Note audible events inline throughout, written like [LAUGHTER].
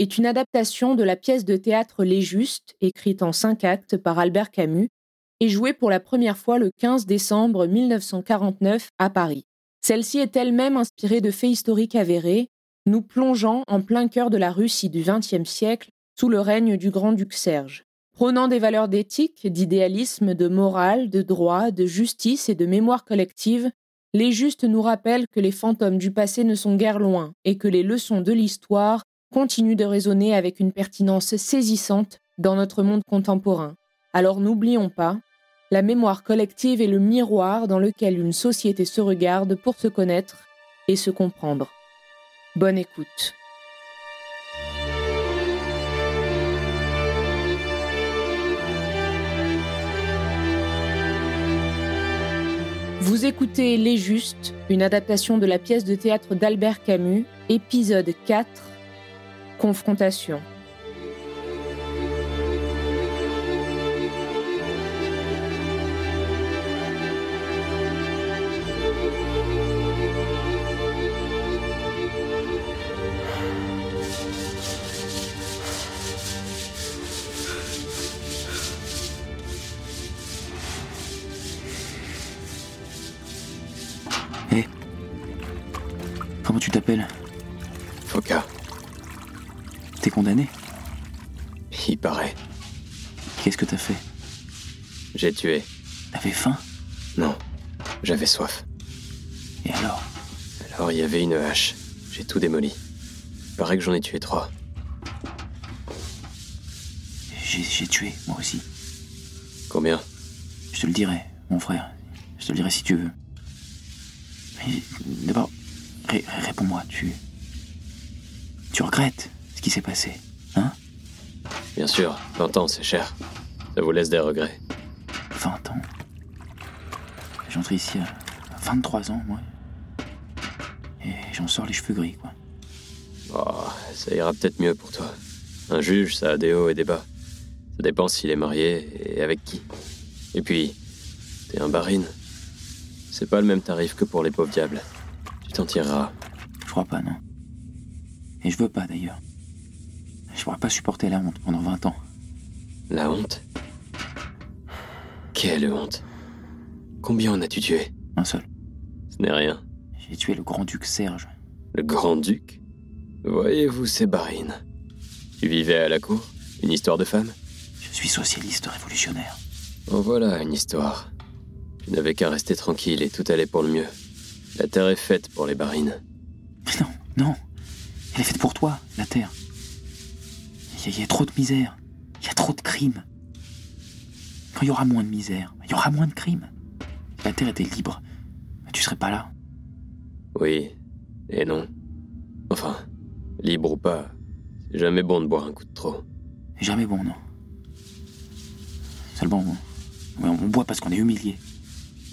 est une adaptation de la pièce de théâtre Les Justes, écrite en cinq actes par Albert Camus, et jouée pour la première fois le 15 décembre 1949 à Paris. Celle-ci est elle-même inspirée de faits historiques avérés, nous plongeant en plein cœur de la Russie du XXe siècle sous le règne du grand-duc Serge. Prônant des valeurs d'éthique, d'idéalisme, de morale, de droit, de justice et de mémoire collective, les justes nous rappellent que les fantômes du passé ne sont guère loin et que les leçons de l'histoire continuent de résonner avec une pertinence saisissante dans notre monde contemporain. Alors n'oublions pas, la mémoire collective est le miroir dans lequel une société se regarde pour se connaître et se comprendre. Bonne écoute. Vous écoutez Les Justes, une adaptation de la pièce de théâtre d'Albert Camus, épisode 4, Confrontation. T'avais faim? Non, j'avais soif. Et alors? Alors il y avait une hache. J'ai tout démoli. Il paraît que j'en ai tué trois. J'ai j'ai tué, moi aussi. Combien? Je te le dirai, mon frère. Je te le dirai si tu veux. Mais d'abord, ré- réponds-moi, tu... Tu regrettes ce qui s'est passé, hein? Bien sûr, 20 ans, c'est cher. Ça vous laisse des regrets. 20 ans. J'entre ici à 23 ans, moi. Et j'en sors les cheveux gris, quoi. Oh, ça ira peut-être mieux pour toi. Un juge, ça a des hauts et des bas. Ça dépend s'il est marié et avec qui. Et puis, t'es un barine. C'est pas le même tarif que pour les pauvres diables. Tu t'en tireras. Je crois pas, non. Et je veux pas, d'ailleurs. Je pourrais pas supporter la honte pendant 20 ans. La honte? Quelle honte? Combien en as-tu tué Un seul. Ce n'est rien. J'ai tué le grand-duc Serge. Le grand-duc Voyez-vous ces barines? Tu vivais à la cour? Une histoire de femme? Je suis socialiste révolutionnaire. En voilà une histoire. Tu n'avais qu'à rester tranquille et tout allait pour le mieux. La terre est faite pour les barines. Mais non, non. Elle est faite pour toi, la terre. Il y, y a trop de misère. Il y a trop de crimes. Quand il y aura moins de misère, il y aura moins de crimes. La terre était libre, tu serais pas là. Oui et non. Enfin, libre ou pas, c'est jamais bon de boire un coup de trop. Jamais bon, non. Seulement, on, boit parce qu'on est humilié.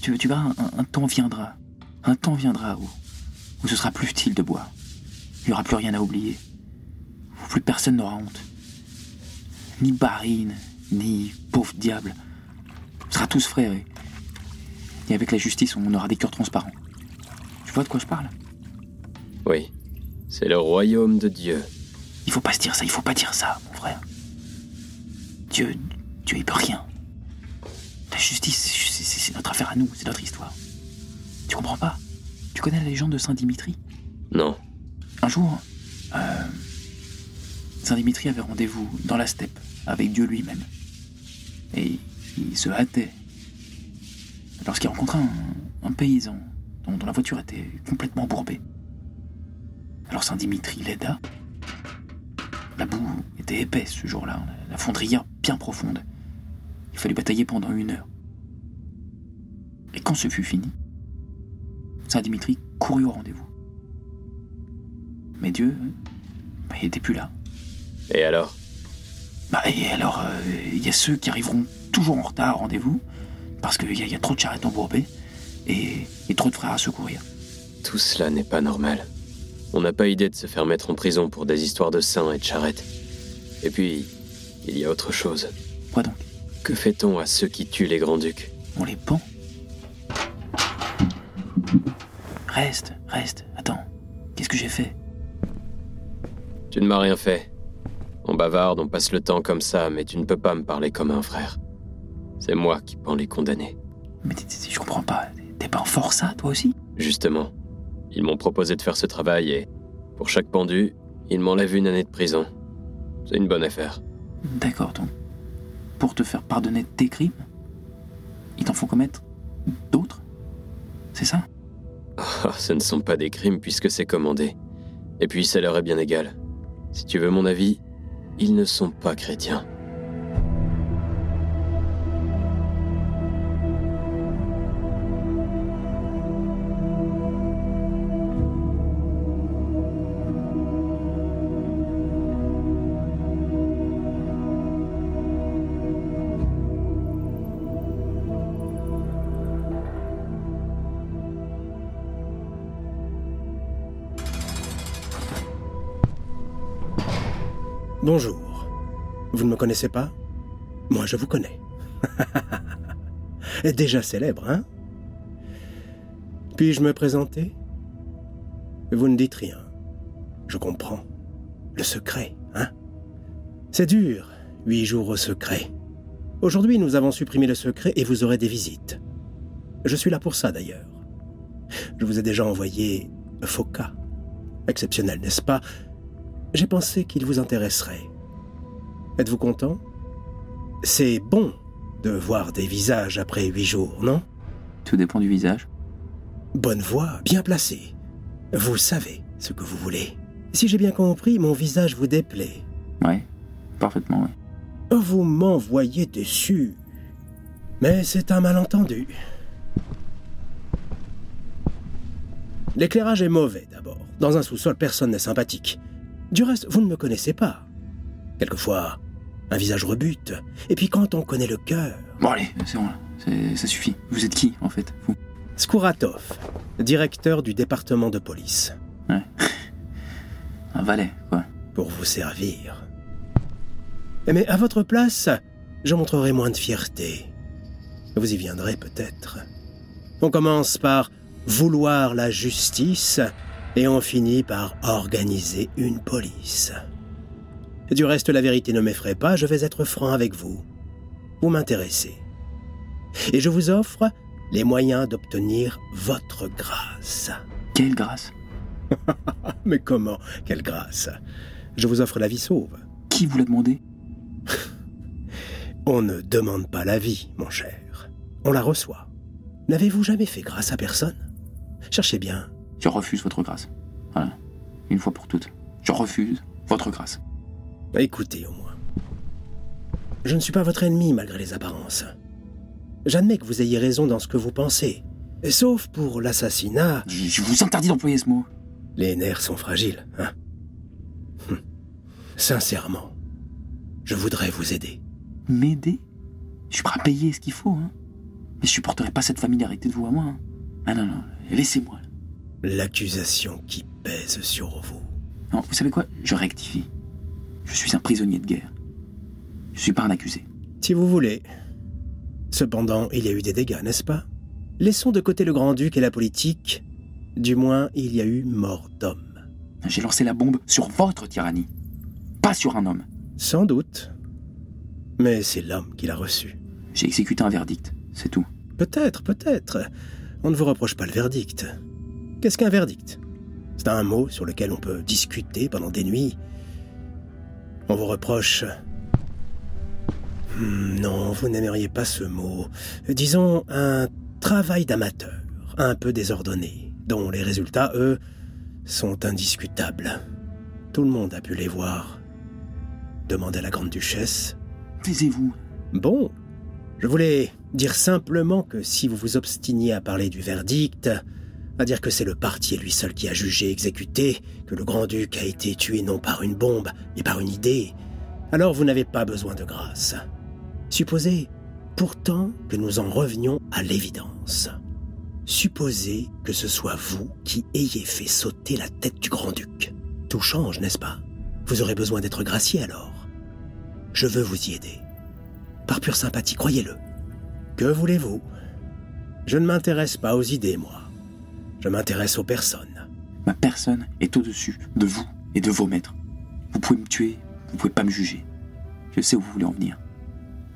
Tu, tu verras, un, un temps viendra. Un temps viendra où, où ce sera plus utile de boire. Il n'y aura plus rien à oublier. Où plus personne n'aura honte. Ni barine, ni pauvre diable. On sera tous frères et, et avec la justice, on aura des cœurs transparents. vois de quoi je parle? Oui. C'est le royaume de Dieu. Il faut pas se dire ça, il faut pas dire ça, mon frère. Dieu, Dieu, il peut rien. La justice, c'est notre affaire à nous, c'est notre histoire. Tu comprends pas? Tu connais la légende de Saint Dimitri? Non. Un jour, euh, Saint Dimitri avait rendez-vous dans la steppe avec Dieu lui-même. Et il se hâtait. Lorsqu'il rencontra un, un paysan dont, dont la voiture était complètement embourbée. Alors Saint Dimitri l'aida. La boue était épaisse ce jour-là, la fondrière bien profonde. Il fallut batailler pendant une heure. Et quand ce fut fini, Saint Dimitri courut au rendez-vous. Mais Dieu, bah, il n'était plus là. Et alors? Bah, et alors, euh, il y a ceux qui arriveront toujours en retard au rendez-vous, parce qu'il y, a- il y a trop de charrettes embourbées, et, et trop de frères à secourir. Tout cela n'est pas normal. On n'a pas idée de se faire mettre en prison pour des histoires de saints et de charrettes. Et puis, il y a autre chose. Quoi donc? Que fait-on à ceux qui tuent les grands-ducs On les pend Reste, reste, attends. Qu'est-ce que j'ai fait? Tu ne m'as rien fait. On bavarde, on passe le temps comme ça, mais tu ne peux pas me parler comme un frère. C'est moi qui pends les condamnés. Mais t- t- je comprends pas. T'es pas en forçat, toi aussi? Justement, ils m'ont proposé de faire ce travail et, pour chaque pendu, ils m'enlèvent une année de prison. C'est une bonne affaire. D'accord, donc. Pour te faire pardonner tes crimes Ils t'en font commettre d'autres? C'est ça? Ah, ce ne sont pas des crimes puisque c'est commandé. Et puis ça leur est bien égal. Si tu veux mon avis, ils ne sont pas chrétiens. Bonjour. Vous ne me connaissez pas? Moi, je vous connais. [LAUGHS] Déjà célèbre, hein? Puis-je me présenter? Vous ne dites rien. Je comprends. Le secret, hein? C'est dur, huit jours au secret. Aujourd'hui, nous avons supprimé le secret et vous aurez des visites. Je suis là pour ça, d'ailleurs. Je vous ai déjà envoyé Foca. Exceptionnel, n'est-ce pas? J'ai pensé qu'il vous intéresserait. Êtes-vous content? C'est bon de voir des visages après huit jours, non? Tout dépend du visage. Bonne voix, bien placée. Vous savez ce que vous voulez. Si j'ai bien compris, mon visage vous déplaît. Ouais, parfaitement, ouais. Vous m'envoyez déçu. Mais c'est un malentendu. L'éclairage est mauvais d'abord. Dans un sous-sol, personne n'est sympathique. Du reste, vous ne me connaissez pas. Quelquefois, un visage rebute. Et puis quand on connaît le cœur... Bon, allez, c'est bon, ça suffit. Vous êtes qui, en fait Vous? Skouratov, directeur du département de police. Ouais. Un valet, quoi. Pour vous servir. Mais à votre place, je montrerai moins de fierté. Vous y viendrez peut-être. On commence par vouloir la justice et on finit par organiser une police. Du reste, la vérité ne m'effraie pas, je vais être franc avec vous. Vous m'intéressez. Et je vous offre les moyens d'obtenir votre grâce. Quelle grâce? [LAUGHS] Mais comment? Quelle grâce? Je vous offre la vie sauve. Qui vous l'a demandé? [LAUGHS] On ne demande pas la vie, mon cher. On la reçoit. N'avez-vous jamais fait grâce à personne? Cherchez bien. Je refuse votre grâce. Voilà. Une fois pour toutes. Je refuse votre grâce. Écoutez au moins. Je ne suis pas votre ennemi malgré les apparences. J'admets que vous ayez raison dans ce que vous pensez. Sauf pour l'assassinat, Je, je vous interdis d'employer ce mot. les nerfs sont fragiles, hein Hum. Sincèrement, je voudrais vous aider. M'aider? Je suis prêt à payer ce qu'il faut, hein. Mais je supporterai pas cette familiarité de vous à moi. hein. Ah non, non, laissez-moi. L'accusation qui pèse sur vous. Non, vous savez quoi? Je rectifie. Je suis un prisonnier de guerre. Je suis pas un accusé. Si vous voulez. Cependant, il y a eu des dégâts, n'est-ce pas? Laissons de côté le grand-duc et la politique, Du moins, il y a eu mort d'homme. J'ai lancé la bombe sur votre tyrannie, pas sur un homme. Sans doute. Mais c'est l'homme qui l'a reçu. J'ai exécuté un verdict, c'est tout. Peut-être, peut-être. On ne vous reproche pas le verdict. Qu'est-ce qu'un verdict? C'est un mot sur lequel on peut discuter pendant des nuits. On vous reproche... Hmm, non, vous n'aimeriez pas ce mot. Disons un travail d'amateur, un peu désordonné, dont les résultats, eux, sont indiscutables. Tout le monde a pu les voir. Demandez à la grande-duchesse. Taisez-vous. Bon, je voulais dire simplement que si vous vous obstiniez à parler du verdict, à dire que c'est le parti et lui seul qui a jugé exécuté, que le grand-duc a été tué non par une bombe, mais par une idée, alors vous n'avez pas besoin de grâce. Supposez pourtant que nous en revenions à l'évidence. Supposez que ce soit vous qui ayez fait sauter la tête du grand-duc. Tout change, n'est-ce pas? Vous aurez besoin d'être gracié alors. Je veux vous y aider. Par pure sympathie, croyez-le. Que voulez-vous? Je ne m'intéresse pas aux idées, moi. Je m'intéresse aux personnes. Ma personne est au-dessus de vous et de vos maîtres. Vous pouvez me tuer, vous pouvez pas me juger. Je sais où vous voulez en venir.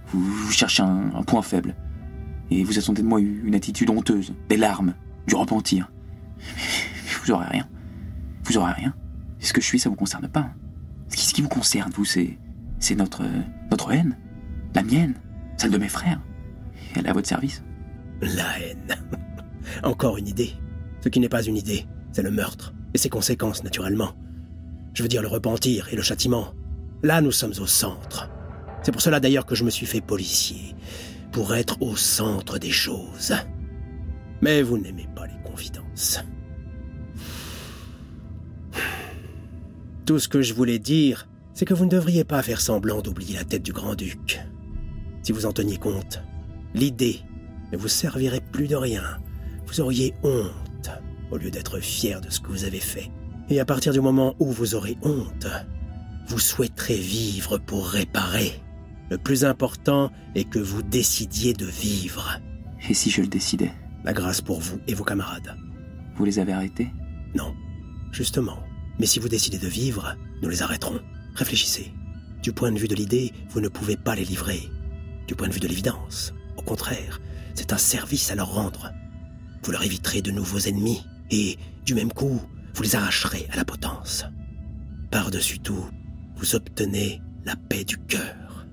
Vous, cherchez un, un point faible. Et vous attendez de moi une attitude honteuse, des larmes, du repentir. Vous aurez rien. Vous aurez rien. Ce que je suis, ça vous concerne pas. Ce qui, vous concerne, vous, c'est, c'est notre, notre haine. La mienne. Celle de mes frères. Elle est à votre service. La haine. Encore une idée. Ce qui n'est pas une idée, c'est le meurtre. Et ses conséquences, naturellement. Je veux dire le repentir et le châtiment. Là, nous sommes au centre. C'est pour cela d'ailleurs que je me suis fait policier pour être au centre des choses. Mais vous n'aimez pas les confidences. Tout ce que je voulais dire, c'est que vous ne devriez pas faire semblant d'oublier la tête du grand-duc. Si vous en teniez compte, l'idée ne vous servirait plus de rien. Vous auriez honte au lieu d'être fier de ce que vous avez fait. Et à partir du moment où vous aurez honte, vous souhaiterez vivre pour réparer. Le plus important est que vous décidiez de vivre. Et si je le décidais? La grâce pour vous et vos camarades. Vous les avez arrêtés? Non, justement. Mais si vous décidez de vivre, nous les arrêterons. Réfléchissez. Du point de vue de l'idée, vous ne pouvez pas les livrer. Du point de vue de l'évidence, au contraire, c'est un service à leur rendre. Vous leur éviterez de nouveaux ennemis, et, du même coup, vous les arracherez à la potence. Par-dessus tout, vous obtenez la paix du cœur.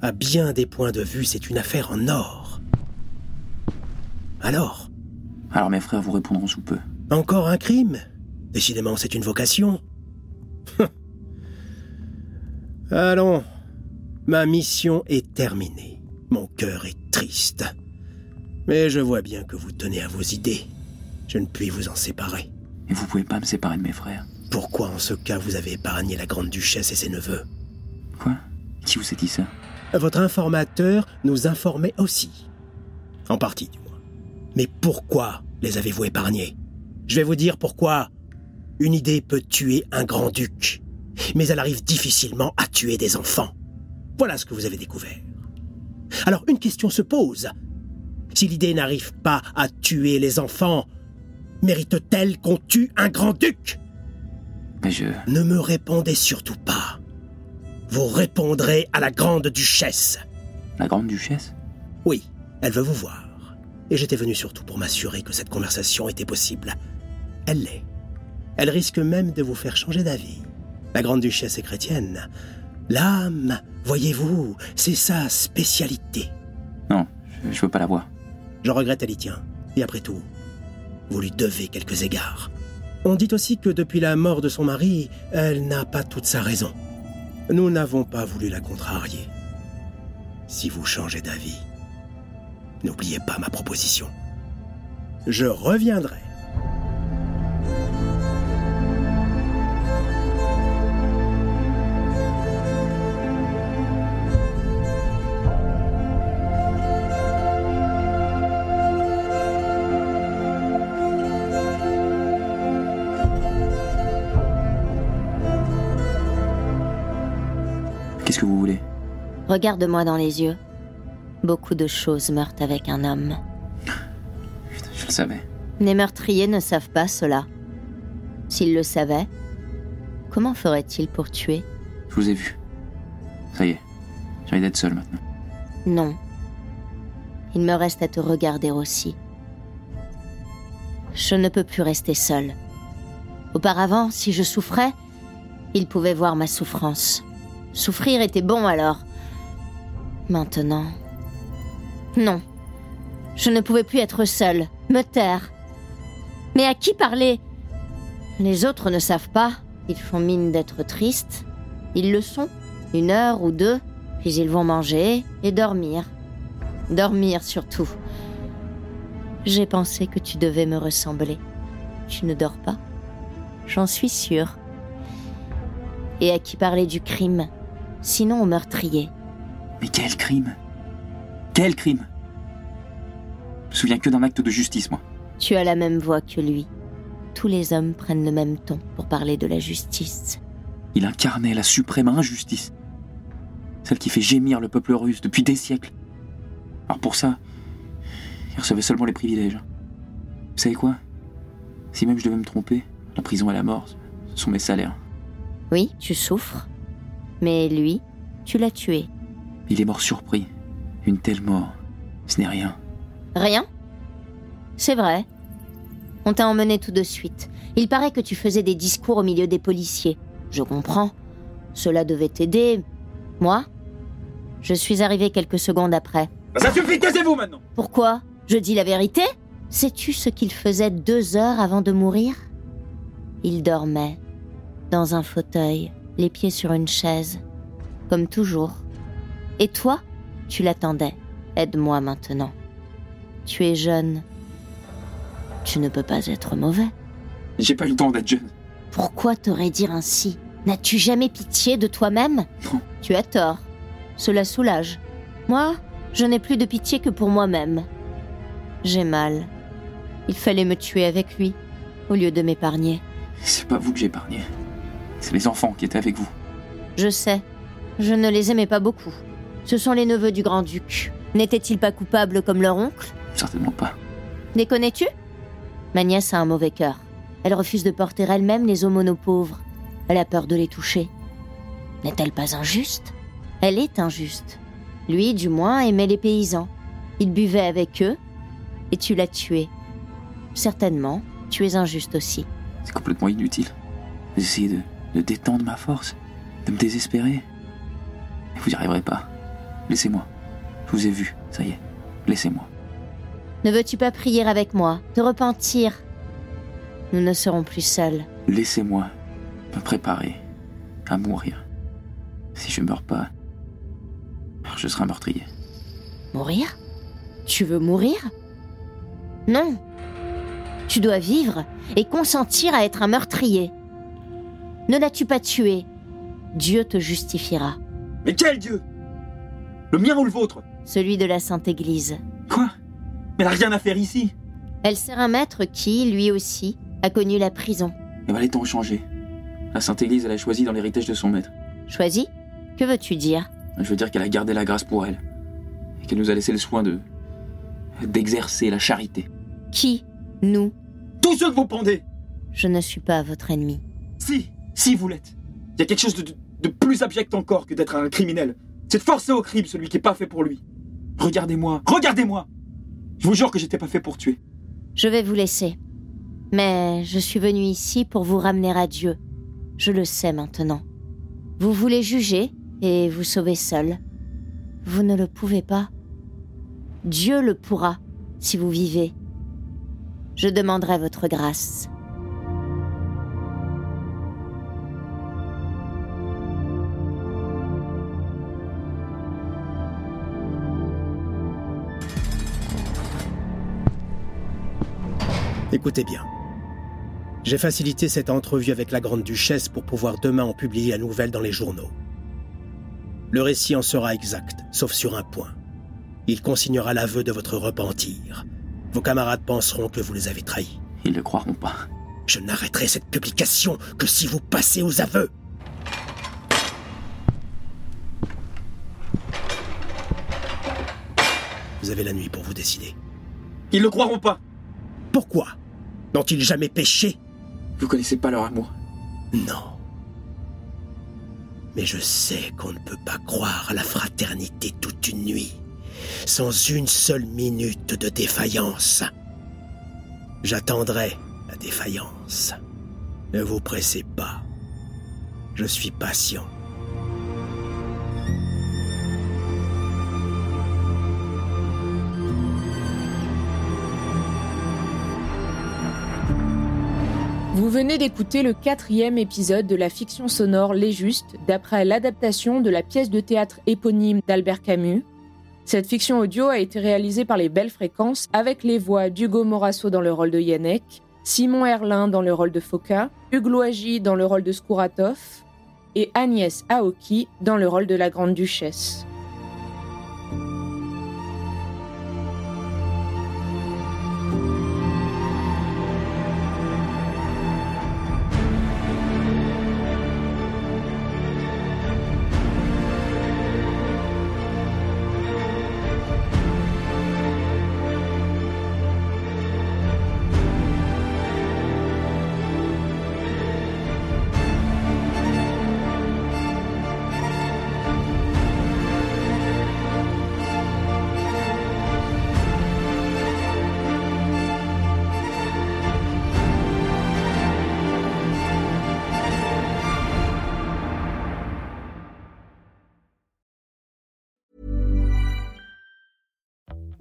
À bien des points de vue, c'est une affaire en or. Alors? Alors mes frères vous répondront sous peu. Encore un crime? Décidément, c'est une vocation. [LAUGHS] Allons, ma mission est terminée. Mon cœur est triste. Mais je vois bien que vous tenez à vos idées. Je ne puis vous en séparer. Et vous pouvez pas me séparer de mes frères Pourquoi en ce cas vous avez épargné la grande duchesse et ses neveux Quoi? Qui vous a dit ça votre informateur nous informait aussi. En partie, du moins. Mais pourquoi les avez-vous épargnés? Je vais vous dire pourquoi. Une idée peut tuer un grand-duc, mais elle arrive difficilement à tuer des enfants. Voilà ce que vous avez découvert. Alors une question se pose. Si l'idée n'arrive pas à tuer les enfants, mérite-t-elle qu'on tue un grand-duc Mais je... Ne me répondez surtout pas. Vous répondrez à la grande duchesse. La grande duchesse? Oui, elle veut vous voir. Et j'étais venu surtout pour m'assurer que cette conversation était possible. Elle l'est. Elle risque même de vous faire changer d'avis. La grande duchesse est chrétienne. L'âme, voyez-vous, c'est sa spécialité. Non, je, veux pas la voir. Je regrette, elle y tient. Et après tout, vous lui devez quelques égards. On dit aussi que depuis la mort de son mari, elle n'a pas toute sa raison. Nous n'avons pas voulu la contrarier. Si vous changez d'avis, n'oubliez pas ma proposition. Je reviendrai. Regarde-moi dans les yeux. Beaucoup de choses meurent avec un homme. je le savais. Les meurtriers ne savent pas cela. S'ils le savaient, comment feraient-ils pour tuer? Je vous ai vu. Ça y est, j'ai envie d'être seul maintenant. Non. Il me reste à te regarder aussi. Je ne peux plus rester seule. Auparavant, si je souffrais, il pouvait voir ma souffrance. Souffrir était bon alors. Maintenant. Non. Je ne pouvais plus être seule, me taire. Mais à qui parler? Les autres ne savent pas. Ils font mine d'être tristes. Ils le sont. Une heure ou deux, puis ils vont manger et dormir. Dormir surtout. J'ai pensé que tu devais me ressembler. Tu ne dors pas? J'en suis sûre. Et à qui parler du crime? Sinon au meurtrier. Mais quel crime? Quel crime? Je me souviens que d'un acte de justice, moi. Tu as la même voix que lui. Tous les hommes prennent le même ton pour parler de la justice. Il incarnait la suprême injustice. Celle qui fait gémir le peuple russe depuis des siècles. Alors pour ça, il recevait seulement les privilèges. Vous savez quoi? Si même je devais me tromper, la prison et la mort, ce sont mes salaires. Oui, tu souffres. Mais lui, tu l'as tué. Il est mort surpris. Une telle mort, ce n'est rien. Rien? C'est vrai. On t'a emmené tout de suite. Il paraît que tu faisais des discours au milieu des policiers. Je comprends. Cela devait t'aider. Moi? Je suis arrivé quelques secondes après. Ça suffit, taisez-vous maintenant Pourquoi? Je dis la vérité? Sais-tu ce qu'il faisait deux heures avant de mourir? Il dormait, dans un fauteuil, les pieds sur une chaise, comme toujours. Et toi, tu l'attendais. Aide-moi maintenant. Tu es jeune. Tu ne peux pas être mauvais. J'ai pas eu le temps d'être jeune. Pourquoi t'aurais dire ainsi? N'as-tu jamais pitié de toi-même? Non. Tu as tort. Cela soulage. Moi, je n'ai plus de pitié que pour moi-même. J'ai mal. Il fallait me tuer avec lui, au lieu de m'épargner. C'est pas vous que j'ai épargné. C'est les enfants qui étaient avec vous. Je sais. Je ne les aimais pas beaucoup. Ce sont les neveux du grand-duc. N'étaient-ils pas coupables comme leur oncle? Certainement pas. Les connais-tu Ma nièce a un mauvais cœur. Elle refuse de porter elle-même les aumônes pauvres. Elle a peur de les toucher. N'est-elle pas injuste? Elle est injuste. Lui, du moins, aimait les paysans. Il buvait avec eux, et tu l'as tué. Certainement, tu es injuste aussi. C'est complètement inutile. Essayez de, de détendre ma force, de me désespérer. Vous n'y arriverez pas. Laissez-moi. Je vous ai vu, ça y est. Laissez-moi. Ne veux-tu pas prier avec moi, te repentir Nous ne serons plus seuls. Laissez-moi me préparer à mourir. Si je meurs pas, je serai un meurtrier. Mourir? Tu veux mourir? Non. Tu dois vivre et consentir à être un meurtrier. Ne l'as-tu pas tué? Dieu te justifiera. Mais quel Dieu? Le mien ou le vôtre? Celui de la Sainte Église. Quoi? Mais elle a rien à faire ici Elle sert un maître qui, lui aussi, a connu la prison. Eh ben les temps ont changé. La Sainte Église, elle a choisi dans l'héritage de son maître. Choisi Que veux-tu dire? Je veux dire qu'elle a gardé la grâce pour elle. Et qu'elle nous a laissé le soin de. d'exercer la charité. Qui? Nous? Tous ceux que vous pendez Je ne suis pas votre ennemi. Si, si vous l'êtes. Il y a quelque chose de, plus abject encore que d'être un criminel. C'est de forcer au crime celui qui est pas fait pour lui. Regardez-moi, regardez-moi Je vous jure que j'étais pas fait pour tuer. Je vais vous laisser. Mais je suis venu ici pour vous ramener à Dieu. Je le sais maintenant. Vous voulez juger et vous sauver seul. Vous ne le pouvez pas. Dieu le pourra si vous vivez. Je demanderai votre grâce. Écoutez bien. J'ai facilité cette entrevue avec la Grande Duchesse pour pouvoir demain en publier la nouvelle dans les journaux. Le récit en sera exact, sauf sur un point. Il consignera l'aveu de votre repentir. Vos camarades penseront que vous les avez trahis. Ils ne le croiront pas. Je n'arrêterai cette publication que si vous passez aux aveux. Vous avez la nuit pour vous décider. Ils le croiront pas Pourquoi? N'ont-ils jamais péché Vous connaissez pas leur amour? Non. Mais je sais qu'on ne peut pas croire à la fraternité toute une nuit, sans une seule minute de défaillance. J'attendrai la défaillance. Ne vous pressez pas. Je suis patient. Vous venez d'écouter le quatrième épisode de la fiction sonore Les Justes, d'après l'adaptation de la pièce de théâtre éponyme d'Albert Camus. Cette fiction audio a été réalisée par les Belles Fréquences avec les voix d'Hugo Morasso dans le rôle de Yannick, Simon Erlin dans le rôle de Foka, Hugues Loagi dans le rôle de Skouratov et Agnès Aoki dans le rôle de la Grande Duchesse.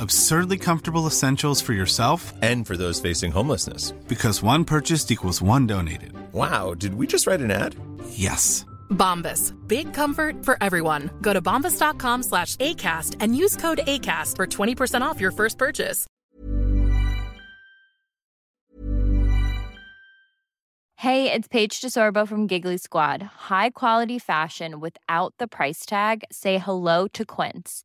absurdly comfortable essentials for yourself and for those facing homelessness. Because one purchased equals one donated. Wow, did we just write an ad? Yes. Bombas. Big comfort for everyone. Go to bombas.com slash ACAST and use code ACAST for 20% off your first purchase. Hey, it's Paige DeSorbo from Giggly Squad. High quality fashion without the price tag? Say hello to Quince.